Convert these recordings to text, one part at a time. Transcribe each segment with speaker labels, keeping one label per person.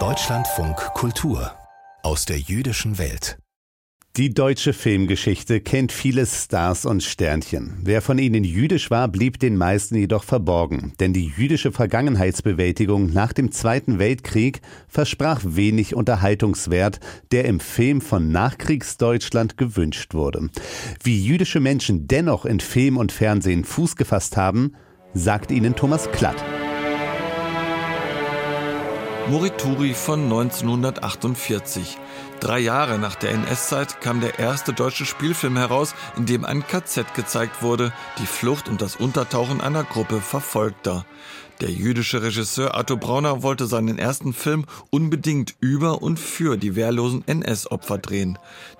Speaker 1: Deutschlandfunk Kultur aus der jüdischen Welt.
Speaker 2: Die deutsche Filmgeschichte kennt viele Stars und Sternchen. Wer von ihnen jüdisch war, blieb den meisten jedoch verborgen, denn die jüdische Vergangenheitsbewältigung nach dem Zweiten Weltkrieg versprach wenig Unterhaltungswert, der im Film von Nachkriegsdeutschland gewünscht wurde. Wie jüdische Menschen dennoch in Film und Fernsehen Fuß gefasst haben, sagt ihnen Thomas Klatt.
Speaker 3: Morituri von 1948. Drei Jahre nach der NS-Zeit kam der erste deutsche Spielfilm heraus, in dem ein KZ gezeigt wurde, die Flucht und das Untertauchen einer Gruppe Verfolgter. Der jüdische Regisseur Arthur Brauner wollte seinen ersten Film unbedingt über und für die wehrlosen NS-Opfer drehen.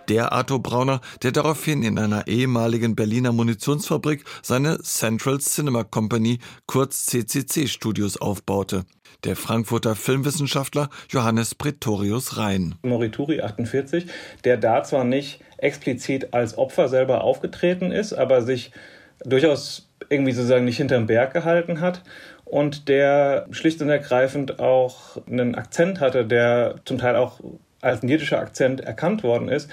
Speaker 3: Der Arthur Brauner, der daraufhin in einer ehemaligen Berliner Munitionsfabrik seine Central Cinema Company, kurz CCC Studios aufbaute der Frankfurter Filmwissenschaftler Johannes Pretorius Rhein.
Speaker 4: Morituri 48, der da zwar nicht explizit als Opfer selber aufgetreten ist, aber sich durchaus irgendwie sozusagen nicht hinterm Berg gehalten hat und der schlicht und ergreifend auch einen Akzent hatte, der zum Teil auch als ein jiddischer Akzent erkannt worden ist,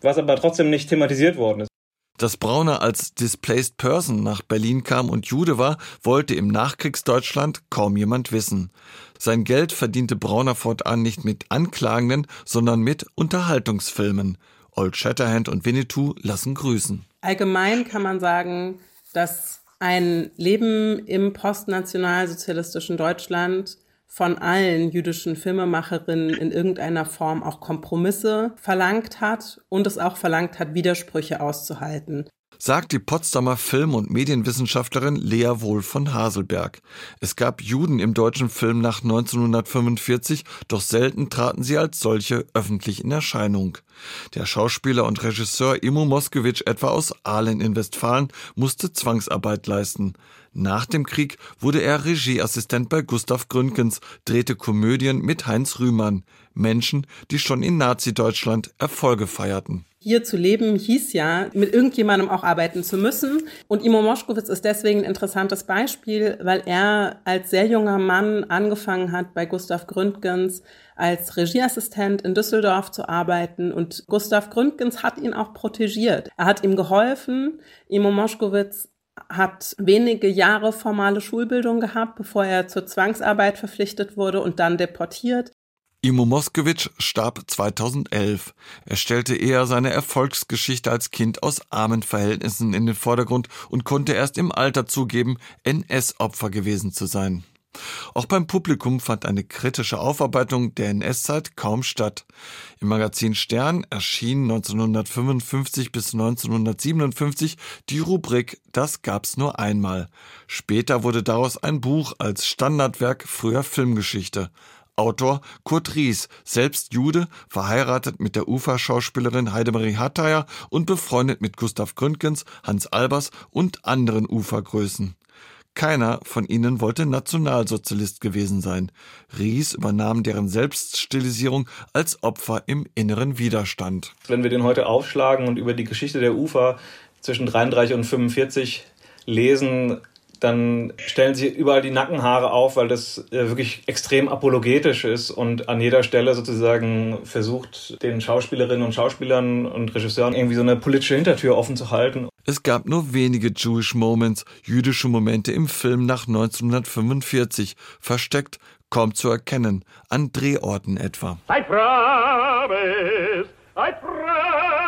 Speaker 4: was aber trotzdem nicht thematisiert worden ist.
Speaker 3: Dass Brauner als Displaced Person nach Berlin kam und Jude war, wollte im Nachkriegsdeutschland kaum jemand wissen. Sein Geld verdiente Brauner fortan nicht mit Anklagenden, sondern mit Unterhaltungsfilmen. Old Shatterhand und Winnetou lassen grüßen.
Speaker 5: Allgemein kann man sagen, dass ein Leben im postnationalsozialistischen Deutschland von allen jüdischen Filmemacherinnen in irgendeiner Form auch Kompromisse verlangt hat und es auch verlangt hat, Widersprüche auszuhalten
Speaker 3: sagt die Potsdamer Film- und Medienwissenschaftlerin Lea Wohl von Haselberg. Es gab Juden im deutschen Film nach 1945, doch selten traten sie als solche öffentlich in Erscheinung. Der Schauspieler und Regisseur Imo Moskowitsch etwa aus Aalen in Westfalen musste Zwangsarbeit leisten. Nach dem Krieg wurde er Regieassistent bei Gustav Gründgens, drehte Komödien mit Heinz Rühmann. Menschen, die schon in Nazi-Deutschland Erfolge feierten.
Speaker 5: Hier zu leben hieß ja, mit irgendjemandem auch arbeiten zu müssen. Und Imo Moschkowitz ist deswegen ein interessantes Beispiel, weil er als sehr junger Mann angefangen hat, bei Gustav Gründgens als Regieassistent in Düsseldorf zu arbeiten. Und Gustav Gründgens hat ihn auch protegiert. Er hat ihm geholfen. Imo Moschkowitz hat wenige Jahre formale Schulbildung gehabt, bevor er zur Zwangsarbeit verpflichtet wurde und dann deportiert.
Speaker 3: Imo Moskowitsch starb 2011. Er stellte eher seine Erfolgsgeschichte als Kind aus armen Verhältnissen in den Vordergrund und konnte erst im Alter zugeben, NS-Opfer gewesen zu sein. Auch beim Publikum fand eine kritische Aufarbeitung der NS-Zeit kaum statt. Im Magazin Stern erschien 1955 bis 1957 die Rubrik Das gab's nur einmal. Später wurde daraus ein Buch als Standardwerk früher Filmgeschichte. Autor Kurt Ries, selbst Jude, verheiratet mit der Uferschauspielerin Heidemarie Hatteier und befreundet mit Gustav Gründgens, Hans Albers und anderen Ufergrößen. Keiner von ihnen wollte Nationalsozialist gewesen sein. Ries übernahm deren Selbststilisierung als Opfer im inneren Widerstand.
Speaker 4: Wenn wir den heute aufschlagen und über die Geschichte der Ufer zwischen 33 und 45 lesen, dann stellen sich überall die Nackenhaare auf, weil das äh, wirklich extrem apologetisch ist und an jeder Stelle sozusagen versucht, den Schauspielerinnen und Schauspielern und Regisseuren irgendwie so eine politische Hintertür offen zu halten.
Speaker 3: Es gab nur wenige Jewish Moments, jüdische Momente im Film nach 1945, versteckt, kaum zu erkennen, an Drehorten etwa. I promise, I promise.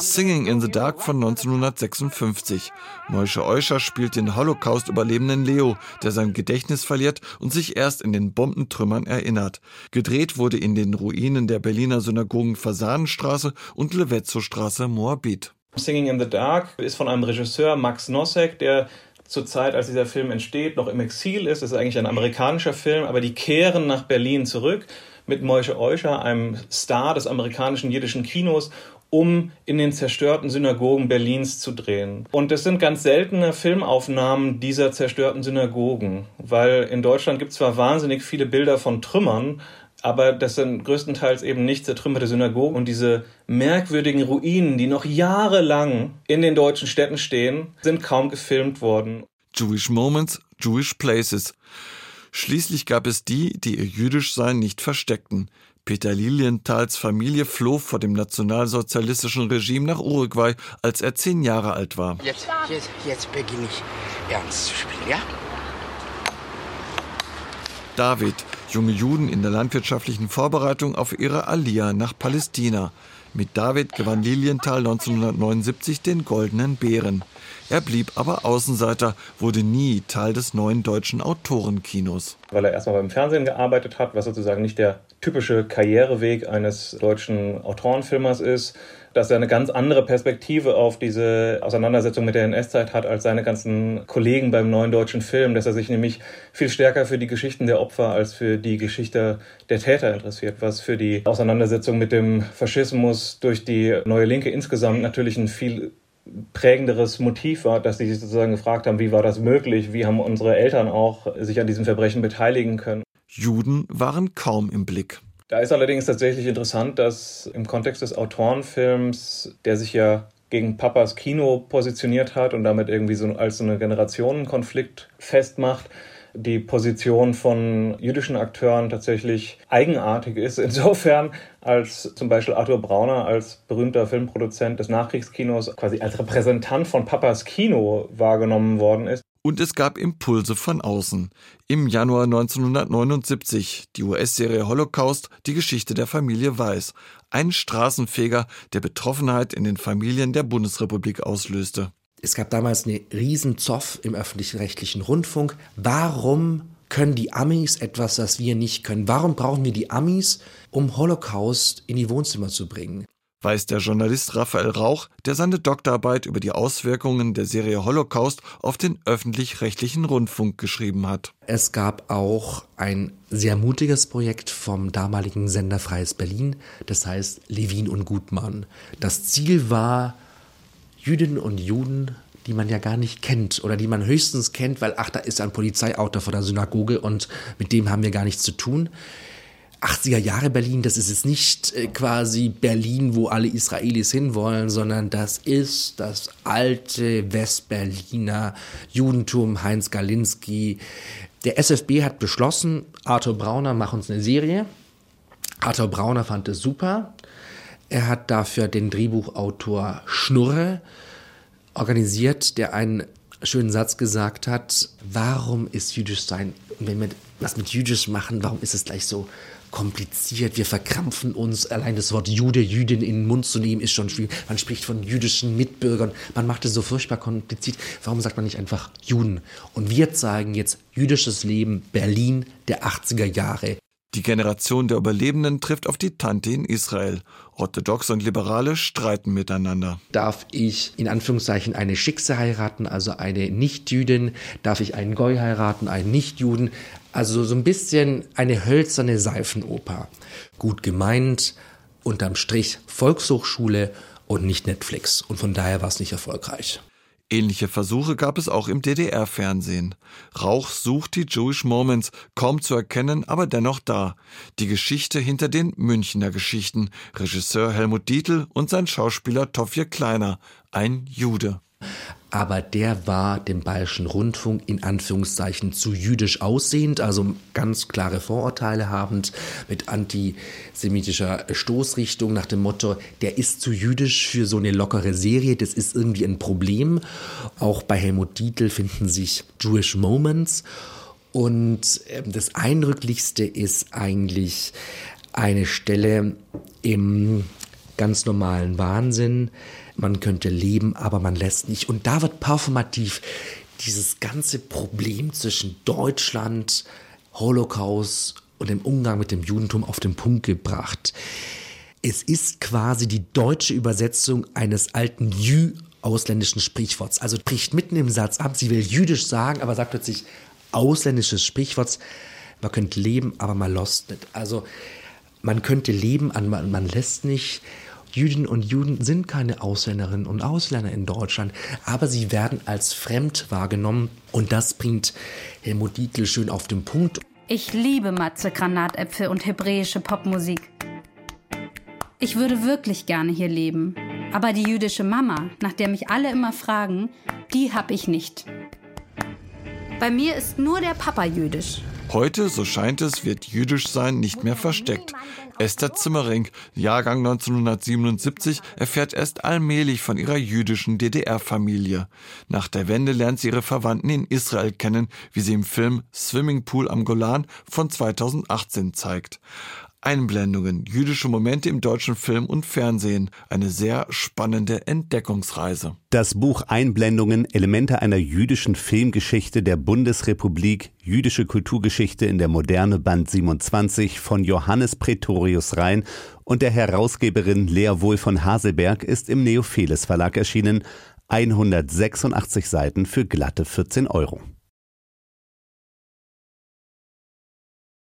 Speaker 3: Singing in the Dark von 1956. Moishe Euscher spielt den Holocaust-Überlebenden Leo, der sein Gedächtnis verliert und sich erst in den Bombentrümmern erinnert. Gedreht wurde in den Ruinen der Berliner Synagogen Fasanenstraße und Levetzow-Straße Moabit.
Speaker 4: Singing in the Dark ist von einem Regisseur, Max Nosek, der zur Zeit, als dieser Film entsteht, noch im Exil ist. Es ist eigentlich ein amerikanischer Film, aber die kehren nach Berlin zurück mit Moishe Euscher, einem Star des amerikanischen jiddischen Kinos um in den zerstörten Synagogen Berlins zu drehen. Und es sind ganz seltene Filmaufnahmen dieser zerstörten Synagogen, weil in Deutschland gibt es zwar wahnsinnig viele Bilder von Trümmern, aber das sind größtenteils eben nicht zertrümmerte Synagogen und diese merkwürdigen Ruinen, die noch jahrelang in den deutschen Städten stehen, sind kaum gefilmt worden.
Speaker 3: Jewish Moments, Jewish Places. Schließlich gab es die, die ihr Jüdischsein nicht versteckten. Peter Lilienthals Familie floh vor dem nationalsozialistischen Regime nach Uruguay, als er zehn Jahre alt war.
Speaker 6: Jetzt, jetzt, jetzt beginne ich ernst zu spielen, ja?
Speaker 3: David, junge Juden in der landwirtschaftlichen Vorbereitung auf ihre Aliyah nach Palästina. Mit David gewann Lilienthal 1979 den Goldenen Bären. Er blieb aber Außenseiter, wurde nie Teil des neuen deutschen Autorenkinos.
Speaker 4: Weil er erstmal beim Fernsehen gearbeitet hat, was sozusagen nicht der typische Karriereweg eines deutschen Autorenfilmers ist, dass er eine ganz andere Perspektive auf diese Auseinandersetzung mit der NS-Zeit hat als seine ganzen Kollegen beim neuen deutschen Film, dass er sich nämlich viel stärker für die Geschichten der Opfer als für die Geschichte der Täter interessiert, was für die Auseinandersetzung mit dem Faschismus durch die neue Linke insgesamt natürlich ein viel prägenderes Motiv war, dass sie sich sozusagen gefragt haben, wie war das möglich, wie haben unsere Eltern auch sich an diesem Verbrechen beteiligen können.
Speaker 3: Juden waren kaum im Blick.
Speaker 4: Da ist allerdings tatsächlich interessant, dass im Kontext des Autorenfilms, der sich ja gegen Papas Kino positioniert hat und damit irgendwie so als so eine Generationenkonflikt festmacht, die Position von jüdischen Akteuren tatsächlich eigenartig ist. Insofern, als zum Beispiel Arthur Brauner als berühmter Filmproduzent des Nachkriegskinos quasi als Repräsentant von Papas Kino wahrgenommen worden ist.
Speaker 3: Und es gab Impulse von außen. Im Januar 1979 die US-Serie Holocaust, die Geschichte der Familie Weiß. Ein Straßenfeger, der Betroffenheit in den Familien der Bundesrepublik auslöste.
Speaker 7: Es gab damals eine riesen Zoff im öffentlich-rechtlichen Rundfunk. Warum können die Amis etwas, das wir nicht können? Warum brauchen wir die Amis, um Holocaust in die Wohnzimmer zu bringen?
Speaker 3: weiß der Journalist Raphael Rauch, der seine Doktorarbeit über die Auswirkungen der Serie Holocaust auf den öffentlich-rechtlichen Rundfunk geschrieben hat.
Speaker 7: Es gab auch ein sehr mutiges Projekt vom damaligen Sender Freies Berlin, das heißt Levin und Gutmann. Das Ziel war, Jüdinnen und Juden, die man ja gar nicht kennt oder die man höchstens kennt, weil ach, da ist ein Polizeiauto vor der Synagoge und mit dem haben wir gar nichts zu tun. 80er Jahre Berlin, das ist jetzt nicht äh, quasi Berlin, wo alle Israelis hinwollen, sondern das ist das alte Westberliner Judentum, Heinz Galinski. Der SFB hat beschlossen, Arthur Brauner macht uns eine Serie. Arthur Brauner fand es super. Er hat dafür den Drehbuchautor Schnurre organisiert, der einen schönen Satz gesagt hat, warum ist jüdisch sein, wenn wir was mit jüdisch machen, warum ist es gleich so kompliziert, wir verkrampfen uns, allein das Wort Jude, Jüdin in den Mund zu nehmen, ist schon schwierig. Man spricht von jüdischen Mitbürgern, man macht es so furchtbar kompliziert. Warum sagt man nicht einfach Juden? Und wir zeigen jetzt jüdisches Leben Berlin der 80er Jahre.
Speaker 3: Die Generation der Überlebenden trifft auf die Tante in Israel. Orthodoxe und Liberale streiten miteinander.
Speaker 7: Darf ich in Anführungszeichen eine Schickse heiraten, also eine Nichtjüdin? Darf ich einen Goy heiraten, einen Nichtjuden? Also so ein bisschen eine hölzerne Seifenoper. Gut gemeint, unterm Strich Volkshochschule und nicht Netflix. Und von daher war es nicht erfolgreich.
Speaker 3: Ähnliche Versuche gab es auch im DDR-Fernsehen. Rauch sucht die Jewish Moments, kaum zu erkennen, aber dennoch da. Die Geschichte hinter den Münchner Geschichten. Regisseur Helmut Dietl und sein Schauspieler Toffje Kleiner, ein Jude
Speaker 7: aber der war dem Bayerischen Rundfunk in Anführungszeichen zu jüdisch aussehend, also ganz klare Vorurteile habend, mit antisemitischer Stoßrichtung nach dem Motto, der ist zu jüdisch für so eine lockere Serie, das ist irgendwie ein Problem. Auch bei Helmut Dietl finden sich Jewish Moments. Und ähm, das Eindrücklichste ist eigentlich eine Stelle im ganz normalen Wahnsinn, man könnte leben, aber man lässt nicht. Und da wird performativ dieses ganze Problem zwischen Deutschland, Holocaust und dem Umgang mit dem Judentum auf den Punkt gebracht. Es ist quasi die deutsche Übersetzung eines alten Jü ausländischen Sprichworts. Also bricht mitten im Satz ab, sie will jüdisch sagen, aber sagt plötzlich ausländisches Sprichworts. Man könnte leben, aber man lässt nicht. Also man könnte leben, man, man lässt nicht. Jüdinnen und Juden sind keine Ausländerinnen und Ausländer in Deutschland, aber sie werden als fremd wahrgenommen und das bringt Helmut Dietl schön auf den Punkt.
Speaker 8: Ich liebe Matze, Granatäpfel und hebräische Popmusik. Ich würde wirklich gerne hier leben, aber die jüdische Mama, nach der mich alle immer fragen, die hab ich nicht. Bei mir ist nur der Papa jüdisch.
Speaker 3: Heute, so scheint es, wird jüdisch sein nicht mehr versteckt. Esther Zimmering, Jahrgang 1977, erfährt erst allmählich von ihrer jüdischen DDR-Familie. Nach der Wende lernt sie ihre Verwandten in Israel kennen, wie sie im Film Swimmingpool am Golan von 2018 zeigt. Einblendungen, jüdische Momente im deutschen Film und Fernsehen. Eine sehr spannende Entdeckungsreise.
Speaker 2: Das Buch Einblendungen, Elemente einer jüdischen Filmgeschichte der Bundesrepublik, jüdische Kulturgeschichte in der Moderne, Band 27 von Johannes Pretorius Rhein und der Herausgeberin Lea Wohl von Haselberg ist im Neopheles Verlag erschienen. 186 Seiten für glatte 14 Euro.